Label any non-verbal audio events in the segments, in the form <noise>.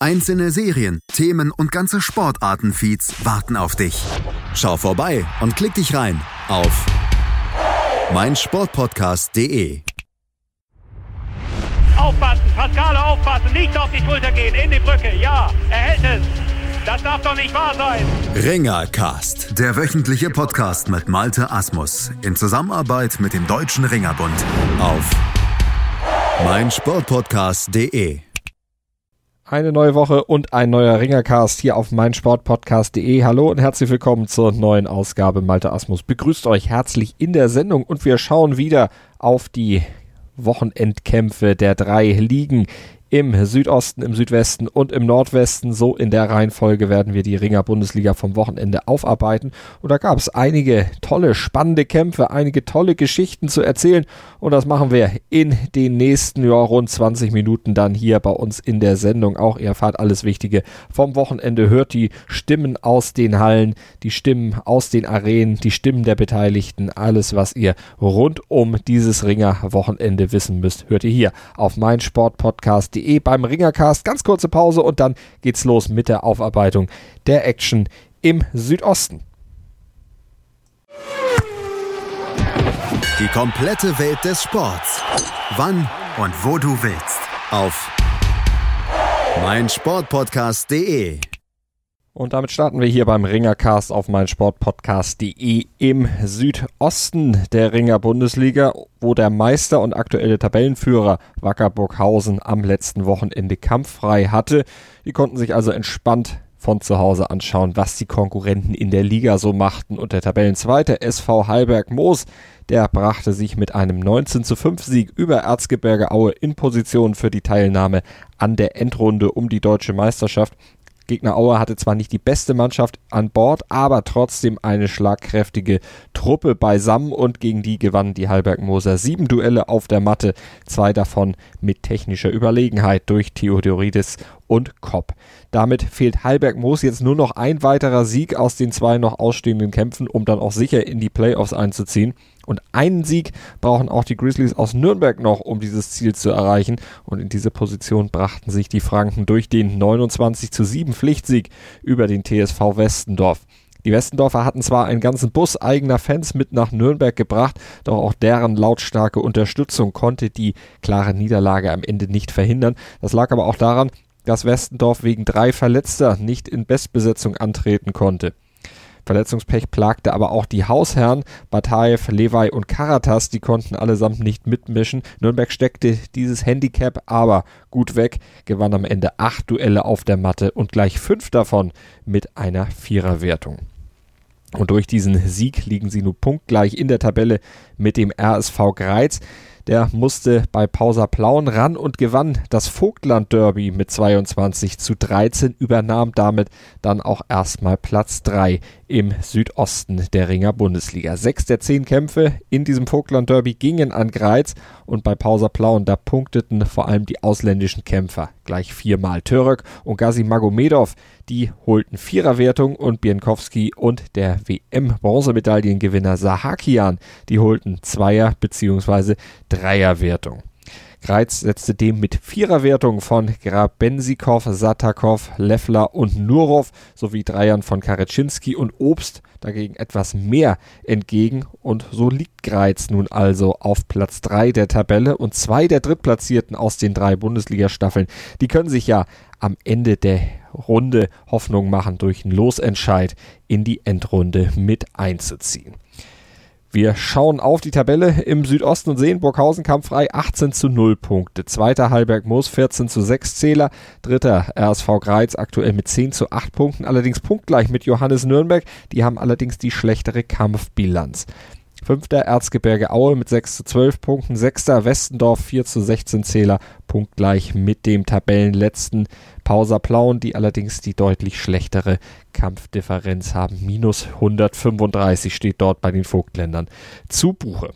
Einzelne Serien, Themen und ganze Sportartenfeeds warten auf dich. Schau vorbei und klick dich rein auf meinsportpodcast.de. Aufpassen, Pascale aufpassen, nicht auf die Schulter gehen, in die Brücke, ja, er hält es. Das darf doch nicht wahr sein. Ringercast, der wöchentliche Podcast mit Malte Asmus in Zusammenarbeit mit dem Deutschen Ringerbund auf meinsportpodcast.de. Eine neue Woche und ein neuer Ringercast hier auf meinsportpodcast.de. Hallo und herzlich willkommen zur neuen Ausgabe. Malte Asmus begrüßt euch herzlich in der Sendung und wir schauen wieder auf die Wochenendkämpfe der drei Ligen im Südosten, im Südwesten und im Nordwesten. So in der Reihenfolge werden wir die Ringer Bundesliga vom Wochenende aufarbeiten. Und da gab es einige tolle, spannende Kämpfe, einige tolle Geschichten zu erzählen. Und das machen wir in den nächsten ja, rund 20 Minuten dann hier bei uns in der Sendung. Auch ihr erfahrt alles Wichtige vom Wochenende. Hört die Stimmen aus den Hallen, die Stimmen aus den Arenen, die Stimmen der Beteiligten. Alles, was ihr rund um dieses Ringer Wochenende wissen müsst, hört ihr hier auf meinsportpodcast.de www.ringercast.de beim Ringercast. Ganz kurze Pause und dann geht's los mit der Aufarbeitung der Action im Südosten. Die komplette Welt des Sports. Wann und wo du willst. Auf meinsportpodcast.de und damit starten wir hier beim Ringercast auf meinsportpodcast.de im Südosten der Ringer Bundesliga, wo der Meister und aktuelle Tabellenführer Wacker Burghausen am letzten Wochenende kampffrei hatte. Die konnten sich also entspannt von zu Hause anschauen, was die Konkurrenten in der Liga so machten. Und der Tabellenzweite SV Heilberg Moos, der brachte sich mit einem 19 zu 5 Sieg über Erzgebirge Aue in Position für die Teilnahme an der Endrunde um die deutsche Meisterschaft. Gegner Aue hatte zwar nicht die beste Mannschaft an Bord, aber trotzdem eine schlagkräftige Truppe beisammen und gegen die gewannen die Halberg-Moser sieben Duelle auf der Matte, zwei davon mit technischer Überlegenheit durch Theodoridis und Kopp. Damit fehlt Heilberg Moos jetzt nur noch ein weiterer Sieg aus den zwei noch ausstehenden Kämpfen, um dann auch sicher in die Playoffs einzuziehen. Und einen Sieg brauchen auch die Grizzlies aus Nürnberg noch, um dieses Ziel zu erreichen. Und in diese Position brachten sich die Franken durch den 29 zu 7 Pflichtsieg über den TSV Westendorf. Die Westendorfer hatten zwar einen ganzen Bus eigener Fans mit nach Nürnberg gebracht, doch auch deren lautstarke Unterstützung konnte die klare Niederlage am Ende nicht verhindern. Das lag aber auch daran, dass Westendorf wegen drei Verletzter nicht in Bestbesetzung antreten konnte. Verletzungspech plagte aber auch die Hausherren, Bataev, Levi und Karatas, die konnten allesamt nicht mitmischen. Nürnberg steckte dieses Handicap aber gut weg, gewann am Ende acht Duelle auf der Matte und gleich fünf davon mit einer Viererwertung. Und durch diesen Sieg liegen sie nun punktgleich in der Tabelle mit dem RSV Greiz. Der musste bei Pausa Plauen ran und gewann das Vogtland Derby mit 22 zu 13, übernahm damit dann auch erstmal Platz 3 im Südosten der Ringer Bundesliga. Sechs der zehn Kämpfe in diesem Vogtland Derby gingen an Greiz und bei Pausa Plauen, da punkteten vor allem die ausländischen Kämpfer gleich viermal. Török und Gazi Magomedov, die holten Viererwertung und Bienkowski und der WM-Bronzemedaillengewinner Sahakian, die holten Zweier- bzw. Dreierwertung. Greiz setzte dem mit Viererwertung von Grabenzikow, Satakov, Leffler und Nurov sowie Dreiern von Karetschinski und Obst dagegen etwas mehr entgegen und so liegt Greiz nun also auf Platz 3 der Tabelle und zwei der Drittplatzierten aus den drei Bundesliga-Staffeln, die können sich ja am Ende der Runde Hoffnung machen, durch einen Losentscheid in die Endrunde mit einzuziehen. Wir schauen auf die Tabelle im Südosten und sehen, Burghausen kampffrei 18 zu 0 Punkte. Zweiter Heilberg Moos 14 zu 6 Zähler. Dritter RSV Greiz aktuell mit 10 zu 8 Punkten, allerdings punktgleich mit Johannes Nürnberg. Die haben allerdings die schlechtere Kampfbilanz. Fünfter Erzgebirge Aue mit 6 zu 12 Punkten. Sechster Westendorf 4 zu 16 Zähler, punktgleich mit dem Tabellenletzten Pausa Plauen, die allerdings die deutlich schlechtere Kampfdifferenz haben. Minus 135 steht dort bei den Vogtländern zu Buche.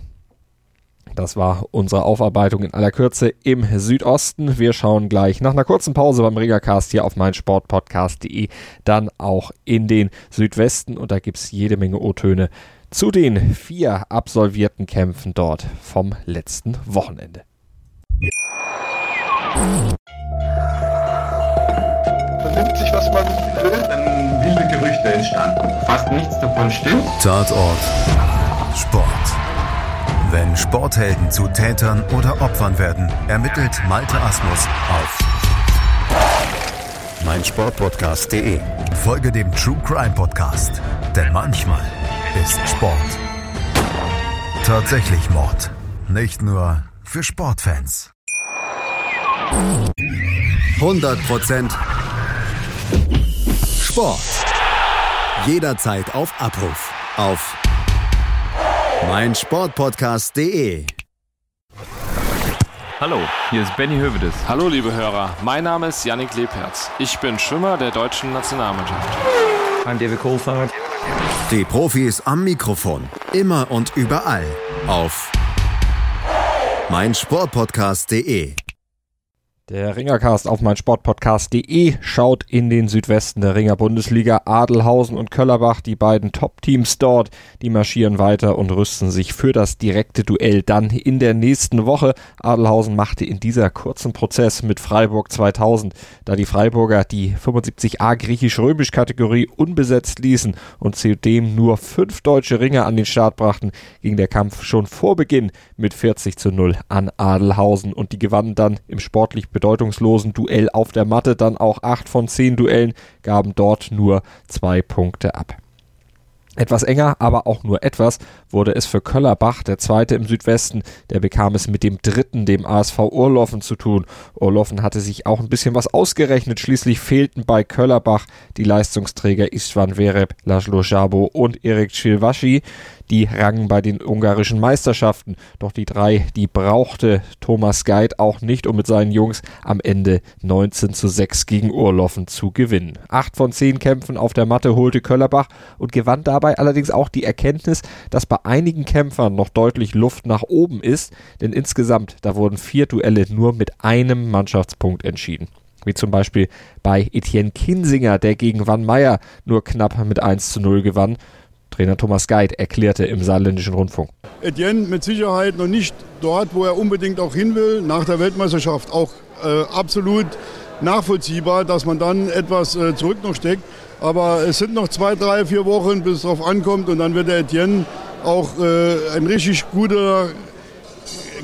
Das war unsere Aufarbeitung in aller Kürze im Südosten. Wir schauen gleich nach einer kurzen Pause beim Rigacast hier auf meinsportpodcast.de dann auch in den Südwesten und da gibt es jede Menge O-Töne zu den vier absolvierten Kämpfen dort vom letzten Wochenende. Man nimmt sich, was man will, dann wilde Gerüchte entstanden. Fast nichts davon stimmt. Tatort Sport. Wenn Sporthelden zu Tätern oder Opfern werden, ermittelt Malte Asmus auf meinsportpodcast.de. Folge dem True Crime Podcast, denn manchmal ist Sport tatsächlich Mord. Nicht nur für Sportfans. 100% Sport. Jederzeit auf Abruf. Auf meinsportpodcast.de. Hallo, hier ist Benny Hövedes. Hallo liebe Hörer, mein Name ist Yannick Lebherz. Ich bin Schwimmer der deutschen Nationalmannschaft. I'm David Kohlfahrt. Die Profis am Mikrofon. Immer und überall. Auf meinsportpodcast.de. Der Ringercast auf meinsportpodcast.de schaut in den Südwesten der Ringer Bundesliga. Adelhausen und Köllerbach, die beiden Top-Teams dort, die marschieren weiter und rüsten sich für das direkte Duell dann in der nächsten Woche. Adelhausen machte in dieser kurzen Prozess mit Freiburg 2000, da die Freiburger die 75a griechisch-römisch Kategorie unbesetzt ließen und zudem nur fünf deutsche Ringer an den Start brachten, ging der Kampf schon vor Beginn mit 40 zu 0 an Adelhausen und die gewannen dann im sportlich bedeutungslosen Duell auf der Matte dann auch acht von zehn Duellen, gaben dort nur zwei Punkte ab. Etwas enger, aber auch nur etwas, wurde es für Köllerbach, der zweite im Südwesten, der bekam es mit dem dritten, dem ASV Urloffen zu tun. Urloffen hatte sich auch ein bisschen was ausgerechnet, schließlich fehlten bei Köllerbach die Leistungsträger Istvan Vereb, Laszlo Jabo und Erik Chilwaschi. Die rangen bei den ungarischen Meisterschaften, doch die drei, die brauchte Thomas Geit auch nicht, um mit seinen Jungs am Ende 19 zu 6 gegen Urloffen zu gewinnen. Acht von zehn Kämpfen auf der Matte holte Köllerbach und gewann dabei allerdings auch die Erkenntnis, dass bei einigen Kämpfern noch deutlich Luft nach oben ist, denn insgesamt, da wurden vier Duelle nur mit einem Mannschaftspunkt entschieden wie zum Beispiel bei Etienne Kinsinger, der gegen Van Meyer nur knapp mit 1 zu 0 gewann. Trainer Thomas Geit erklärte im saarländischen Rundfunk. Etienne mit Sicherheit noch nicht dort, wo er unbedingt auch hin will, nach der Weltmeisterschaft auch äh, absolut nachvollziehbar, dass man dann etwas äh, zurück noch steckt. Aber es sind noch zwei, drei, vier Wochen, bis es darauf ankommt und dann wird der Etienne auch äh, ein richtig guter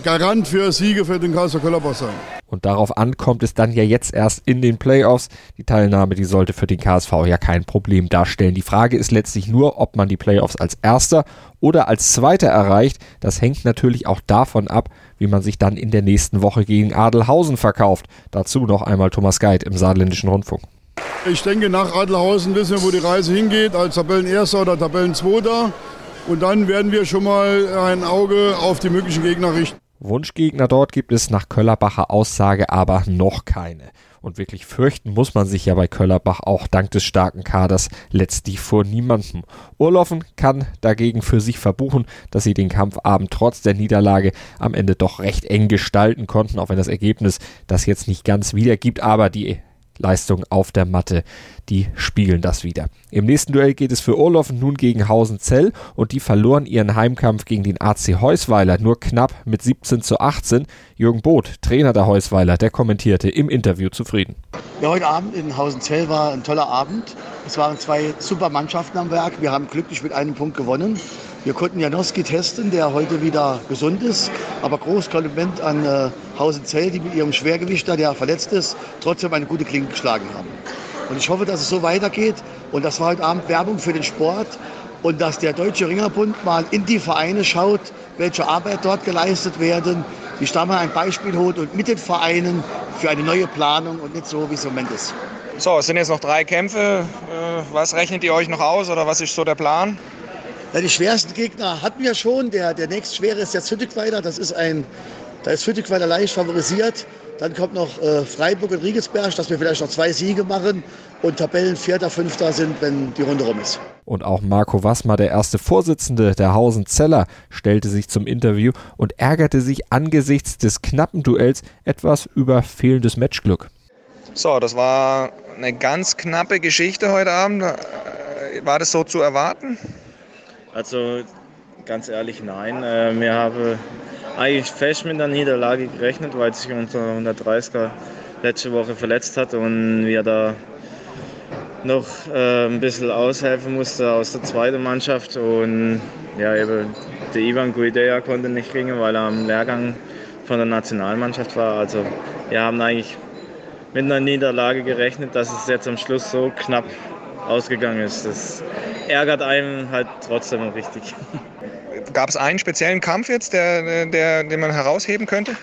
Garant für Siege für den Karlsruher Köllerbach sein. Und darauf ankommt es dann ja jetzt erst in den Playoffs. Die Teilnahme, die sollte für den KSV ja kein Problem darstellen. Die Frage ist letztlich nur, ob man die Playoffs als Erster oder als Zweiter erreicht. Das hängt natürlich auch davon ab, wie man sich dann in der nächsten Woche gegen Adelhausen verkauft. Dazu noch einmal Thomas Geit im Saarländischen Rundfunk. Ich denke, nach Adelhausen wissen wir, wo die Reise hingeht, als Tabellenerster oder Tabellenzweiter. Und dann werden wir schon mal ein Auge auf die möglichen Gegner richten. Wunschgegner dort gibt es nach Köllerbacher Aussage aber noch keine. Und wirklich fürchten muss man sich ja bei Köllerbach auch dank des starken Kaders letztlich vor niemandem. Urloffen kann dagegen für sich verbuchen, dass sie den Kampfabend trotz der Niederlage am Ende doch recht eng gestalten konnten, auch wenn das Ergebnis das jetzt nicht ganz wiedergibt, aber die Leistung auf der Matte, die spiegeln das wieder. Im nächsten Duell geht es für Urloffen nun gegen Hausenzell und die verloren ihren Heimkampf gegen den AC Heusweiler nur knapp mit 17 zu 18. Jürgen Both, Trainer der Heusweiler, der kommentierte im Interview zufrieden. Ja, heute Abend in Hausenzell war ein toller Abend. Es waren zwei super Mannschaften am Werk. Wir haben glücklich mit einem Punkt gewonnen. Wir konnten Janowski testen, der heute wieder gesund ist. Aber großes Kompliment an äh, Hausenzell, die mit ihrem Schwergewichter, der verletzt ist, trotzdem eine gute Klinge geschlagen haben. Und ich hoffe, dass es so weitergeht. Und das war heute Abend Werbung für den Sport. Und dass der Deutsche Ringerbund mal in die Vereine schaut, welche Arbeit dort geleistet werden, wie da mal ein Beispiel holt und mit den Vereinen für eine neue Planung und nicht so, wie es im Moment ist. So, es sind jetzt noch drei Kämpfe. Äh, Was rechnet ihr euch noch aus oder was ist so der Plan? Ja, die schwersten Gegner hatten wir schon. Der, der nächstschwere ist jetzt Hüttigweiler. Das ist ein, da ist Hüttigweiler leicht favorisiert. Dann kommt noch äh, Freiburg und Riegelsberg, dass wir vielleicht noch zwei Siege machen und Tabellen Vierter, Fünfter sind, wenn die Runde rum ist. Und auch Marco Wassmer, der erste Vorsitzende der Hausen Zeller, stellte sich zum Interview und ärgerte sich angesichts des knappen Duells etwas über fehlendes Matchglück. So, das war eine ganz knappe Geschichte heute Abend. War das so zu erwarten? Also ganz ehrlich, nein. Äh, wir haben eigentlich fest mit der Niederlage gerechnet, weil sich unser 130er letzte Woche verletzt hat und wir da noch äh, ein bisschen aushelfen musste aus der zweiten Mannschaft. Und ja, eben der Ivan Guidea konnte nicht ringen, weil er am Lehrgang von der Nationalmannschaft war. Also wir haben eigentlich mit einer Niederlage gerechnet, dass es jetzt am Schluss so knapp ausgegangen ist. Das ärgert einen halt trotzdem richtig. Gab es einen speziellen Kampf jetzt, der, der, den man herausheben könnte?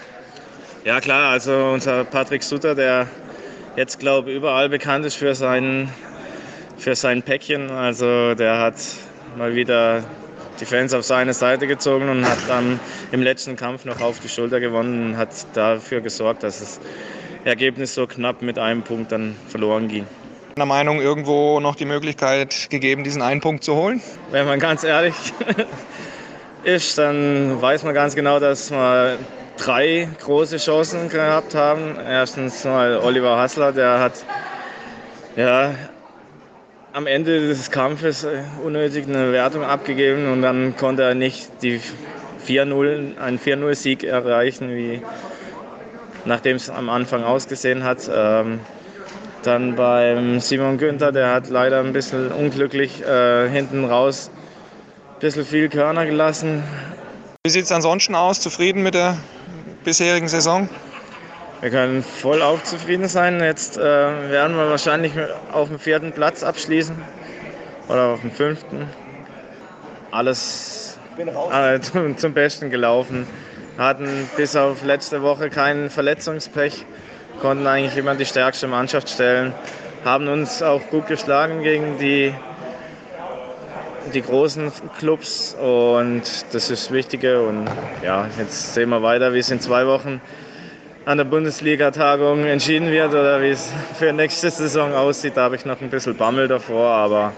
Ja klar, also unser Patrick Sutter, der jetzt glaube ich überall bekannt ist für sein, für sein Päckchen. Also der hat mal wieder die Fans auf seine Seite gezogen und hat dann im letzten Kampf noch auf die Schulter gewonnen und hat dafür gesorgt, dass das Ergebnis so knapp mit einem Punkt dann verloren ging. Der Meinung irgendwo noch die Möglichkeit gegeben, diesen einen Punkt zu holen? Wenn man ganz ehrlich <laughs> ist, dann weiß man ganz genau, dass wir drei große Chancen gehabt haben. Erstens mal Oliver Hassler, der hat ja, am Ende des Kampfes unnötig eine Wertung abgegeben und dann konnte er nicht die 4-0, einen 4-0-Sieg erreichen, wie nachdem es am Anfang ausgesehen hat. Ähm, dann beim Simon Günther, der hat leider ein bisschen unglücklich äh, hinten raus ein bisschen viel Körner gelassen. Wie sieht es ansonsten aus? Zufrieden mit der bisherigen Saison? Wir können voll auf zufrieden sein. Jetzt äh, werden wir wahrscheinlich auf dem vierten Platz abschließen oder auf dem fünften. Alles äh, <laughs> zum, zum Besten gelaufen. Hatten bis auf letzte Woche keinen Verletzungspech, konnten eigentlich immer die stärkste Mannschaft stellen, haben uns auch gut geschlagen gegen die die großen Clubs und das ist das Wichtige. Und ja, jetzt sehen wir weiter, wie es in zwei Wochen an der Bundesliga-Tagung entschieden wird oder wie es für nächste Saison aussieht. Da habe ich noch ein bisschen Bammel davor, aber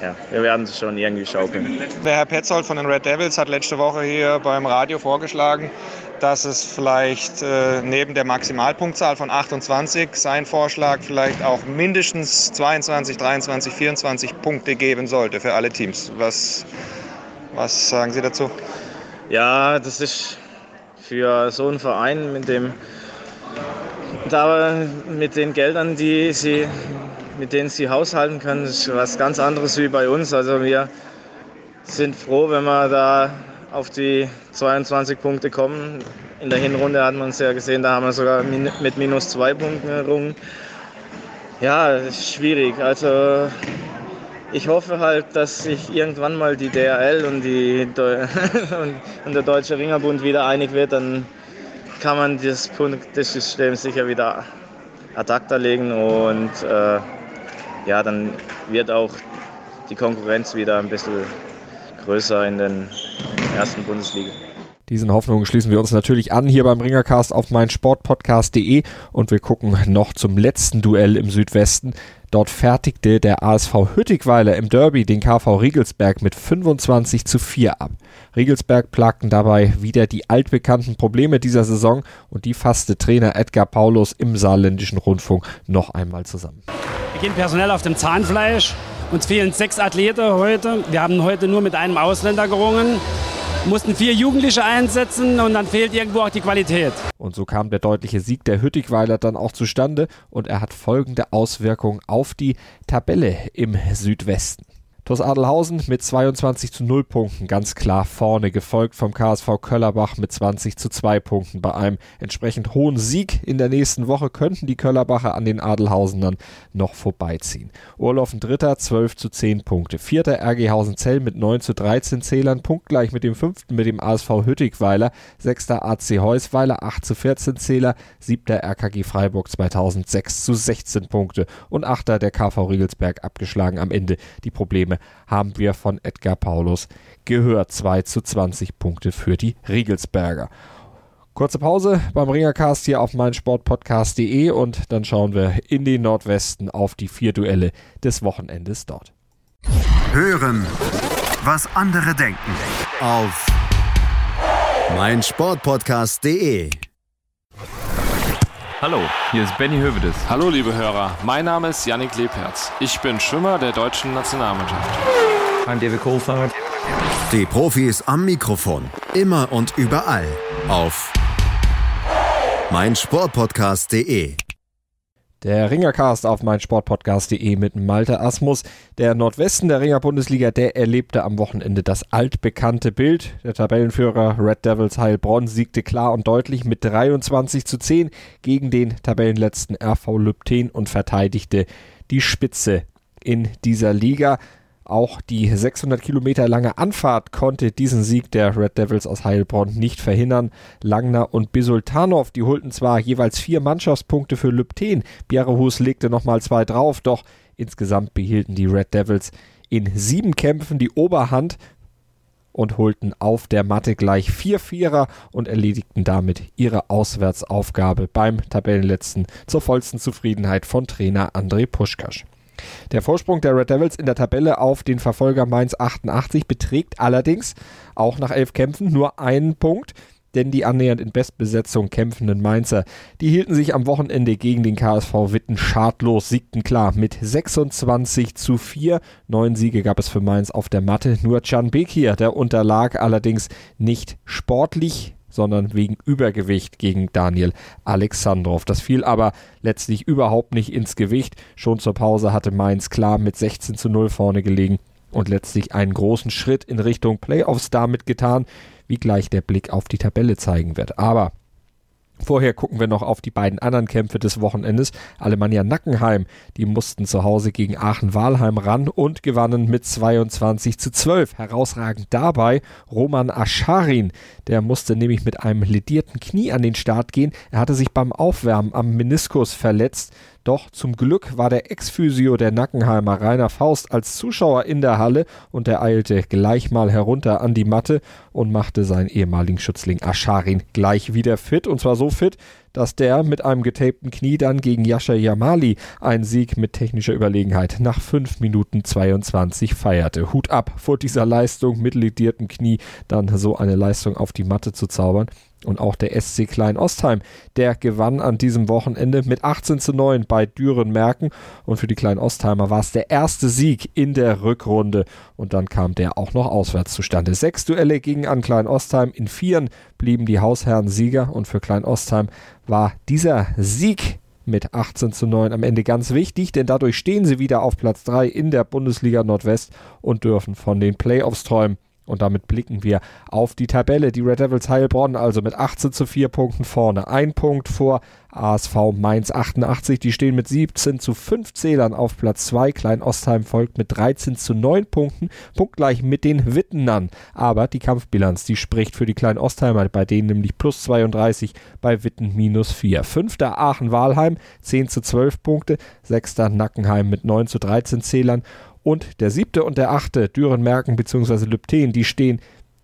ja, wir werden es schon irgendwie schaukeln. Der Herr Petzold von den Red Devils hat letzte Woche hier beim Radio vorgeschlagen, dass es vielleicht äh, neben der Maximalpunktzahl von 28 sein Vorschlag vielleicht auch mindestens 22, 23, 24 Punkte geben sollte für alle Teams. Was, was sagen Sie dazu? Ja, das ist für so einen Verein mit dem mit den Geldern, die sie, mit denen sie haushalten können, ist was ganz anderes wie bei uns. Also wir sind froh, wenn wir da auf die 22 Punkte kommen. In der Hinrunde hat man es ja gesehen, da haben wir sogar mit minus zwei Punkten errungen. Ja, schwierig. Also ich hoffe halt, dass sich irgendwann mal die DRL und, die <laughs> und der Deutsche Ringerbund wieder einig wird. Dann kann man das Punktesystem sicher wieder ad acta legen und äh, ja, dann wird auch die Konkurrenz wieder ein bisschen größer in den ersten Bundesliga. Diesen Hoffnungen schließen wir uns natürlich an hier beim Ringercast auf meinsportpodcast.de und wir gucken noch zum letzten Duell im Südwesten. Dort fertigte der ASV Hüttigweiler im Derby den KV Riegelsberg mit 25 zu 4 ab. Riegelsberg plagten dabei wieder die altbekannten Probleme dieser Saison und die fasste Trainer Edgar Paulus im saarländischen Rundfunk noch einmal zusammen. Wir gehen personell auf dem Zahnfleisch. Uns fehlen sechs Athleten heute. Wir haben heute nur mit einem Ausländer gerungen mussten vier Jugendliche einsetzen und dann fehlt irgendwo auch die Qualität. Und so kam der deutliche Sieg der Hüttigweiler dann auch zustande und er hat folgende Auswirkungen auf die Tabelle im Südwesten. TuS Adelhausen mit 22 zu 0 Punkten ganz klar vorne, gefolgt vom KSV Köllerbach mit 20 zu 2 Punkten. Bei einem entsprechend hohen Sieg in der nächsten Woche könnten die Köllerbacher an den Adelhausenern noch vorbeiziehen. Urlaufen Dritter 12 zu 10 Punkte. Vierter RG Zell mit 9 zu 13 Zählern, punktgleich mit dem fünften mit dem ASV Hüttigweiler. Sechster AC Heusweiler 8 zu 14 Zähler. Siebter RKG Freiburg 2006 zu 16 Punkte. Und achter der KV Riegelsberg abgeschlagen am Ende die Probleme haben wir von Edgar Paulus gehört. 2 zu 20 Punkte für die Riegelsberger. Kurze Pause beim Ringercast hier auf meinsportpodcast.de und dann schauen wir in den Nordwesten auf die vier Duelle des Wochenendes dort. Hören, was andere denken auf meinsportpodcast.de. Hallo, hier ist Benny Hövedes. Hallo liebe Hörer, mein Name ist Yannick Lebherz. Ich bin Schwimmer der deutschen Nationalmannschaft. I'm David Kohlfahrt. Die Profis am Mikrofon, immer und überall auf meinsportpodcast.de. Der Ringercast auf meinsportpodcast.de mit Malte Asmus. Der Nordwesten der Ringer-Bundesliga, der erlebte am Wochenende das altbekannte Bild. Der Tabellenführer Red Devils Heilbronn siegte klar und deutlich mit 23 zu 10 gegen den Tabellenletzten RV Lübten und verteidigte die Spitze in dieser Liga. Auch die 600 Kilometer lange Anfahrt konnte diesen Sieg der Red Devils aus Heilbronn nicht verhindern. Langner und Bisultanov, die holten zwar jeweils vier Mannschaftspunkte für Lübten. Bjerrehus legte nochmal zwei drauf, doch insgesamt behielten die Red Devils in sieben Kämpfen die Oberhand und holten auf der Matte gleich vier Vierer und erledigten damit ihre Auswärtsaufgabe beim Tabellenletzten zur vollsten Zufriedenheit von Trainer André Puschkasch. Der Vorsprung der Red Devils in der Tabelle auf den Verfolger Mainz 88 beträgt allerdings auch nach elf Kämpfen nur einen Punkt, denn die annähernd in Bestbesetzung kämpfenden Mainzer, die hielten sich am Wochenende gegen den KSV Witten schadlos, siegten klar mit 26 zu 4. Neun Siege gab es für Mainz auf der Matte, nur Can Bekir, der unterlag allerdings nicht sportlich, sondern wegen Übergewicht gegen Daniel Alexandrov. Das fiel aber letztlich überhaupt nicht ins Gewicht. Schon zur Pause hatte Mainz klar mit 16 zu 0 vorne gelegen und letztlich einen großen Schritt in Richtung Playoffs damit getan, wie gleich der Blick auf die Tabelle zeigen wird. Aber Vorher gucken wir noch auf die beiden anderen Kämpfe des Wochenendes. Alemannia Nackenheim, die mussten zu Hause gegen Aachen-Walheim ran und gewannen mit 22 zu 12. Herausragend dabei Roman Ascharin, der musste nämlich mit einem ledierten Knie an den Start gehen. Er hatte sich beim Aufwärmen am Meniskus verletzt. Doch zum Glück war der Ex-Physio der Nackenheimer Rainer Faust als Zuschauer in der Halle und er eilte gleich mal herunter an die Matte und machte seinen ehemaligen Schützling Ascharin gleich wieder fit und zwar so fit, dass der mit einem getapten Knie dann gegen Yasha Yamali einen Sieg mit technischer Überlegenheit nach 5 Minuten 22 feierte. Hut ab vor dieser Leistung mit lediertem Knie dann so eine Leistung auf die Matte zu zaubern. Und auch der SC Klein Ostheim, der gewann an diesem Wochenende mit 18 zu 9 bei Düren-Merken. Und für die Klein Ostheimer war es der erste Sieg in der Rückrunde. Und dann kam der auch noch auswärts zustande. Sechs Duelle gingen an Klein Ostheim. In vieren blieben die Hausherren Sieger. Und für Klein Ostheim war dieser Sieg mit 18 zu 9 am Ende ganz wichtig, denn dadurch stehen sie wieder auf Platz 3 in der Bundesliga Nordwest und dürfen von den Playoffs träumen. Und damit blicken wir auf die Tabelle. Die Red Devils Heilbronn also mit 18 zu 4 Punkten vorne. Ein Punkt vor ASV Mainz 88. Die stehen mit 17 zu 5 Zählern auf Platz 2. Klein Ostheim folgt mit 13 zu 9 Punkten. Punktgleich mit den Wittenern. Aber die Kampfbilanz, die spricht für die Klein Ostheimer. Bei denen nämlich plus 32, bei Witten minus 4. Fünfter Aachen-Walheim 10 zu 12 Punkte. Sechster Nackenheim mit 9 zu 13 Zählern. Und der siebte und der achte, Düren-Merken bzw. Lübten, die stehen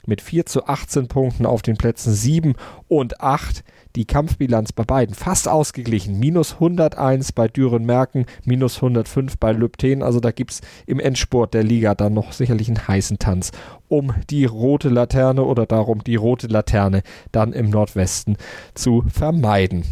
mit 4 zu 18 Punkten auf den Plätzen 7 und 8. Die Kampfbilanz bei beiden fast ausgeglichen. Minus 101 bei Düren-Merken, minus 105 bei Lübten. Also da gibt es im Endsport der Liga dann noch sicherlich einen heißen Tanz um die rote Laterne oder darum, die rote Laterne dann im Nordwesten zu vermeiden.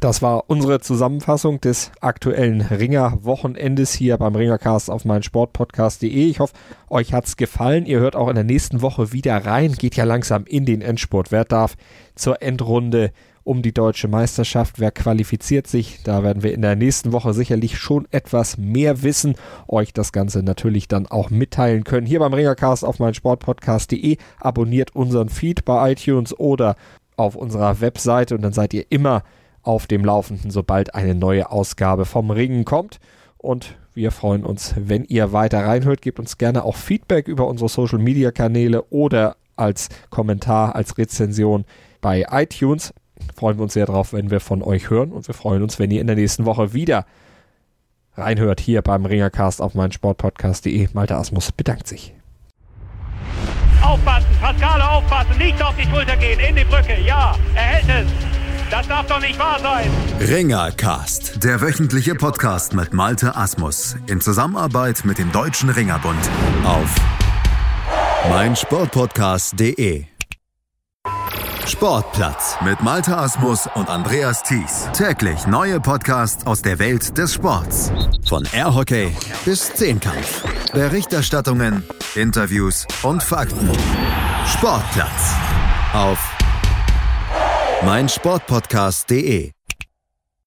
Das war unsere Zusammenfassung des aktuellen Ringer-Wochenendes hier beim Ringercast auf meinsportpodcast.de. Ich hoffe, euch hat's gefallen. Ihr hört auch in der nächsten Woche wieder rein. Geht ja langsam in den Endspurt. Wer darf zur Endrunde um die deutsche Meisterschaft? Wer qualifiziert sich? Da werden wir in der nächsten Woche sicherlich schon etwas mehr wissen. Euch das Ganze natürlich dann auch mitteilen können. Hier beim Ringercast auf meinsportpodcast.de. Abonniert unseren Feed bei iTunes oder auf unserer Webseite und dann seid ihr immer auf dem Laufenden, sobald eine neue Ausgabe vom Ringen kommt. Und wir freuen uns, wenn ihr weiter reinhört. Gebt uns gerne auch Feedback über unsere Social Media Kanäle oder als Kommentar, als Rezension bei iTunes. Freuen wir uns sehr drauf, wenn wir von euch hören und wir freuen uns, wenn ihr in der nächsten Woche wieder reinhört hier beim Ringercast auf meinen Sportpodcast.de. Malte Asmus bedankt sich. Aufpassen, Pascale aufpassen, nicht auf die Schulter gehen, in die Brücke, ja, er hält es. Das darf doch nicht wahr sein. Ringercast, der wöchentliche Podcast mit Malte Asmus in Zusammenarbeit mit dem Deutschen Ringerbund auf meinsportpodcast.de. Sportplatz mit Malte Asmus und Andreas Thies. Täglich neue Podcasts aus der Welt des Sports. Von Airhockey bis Zehnkampf. Berichterstattungen, Interviews und Fakten. Sportplatz auf meinsportpodcast.de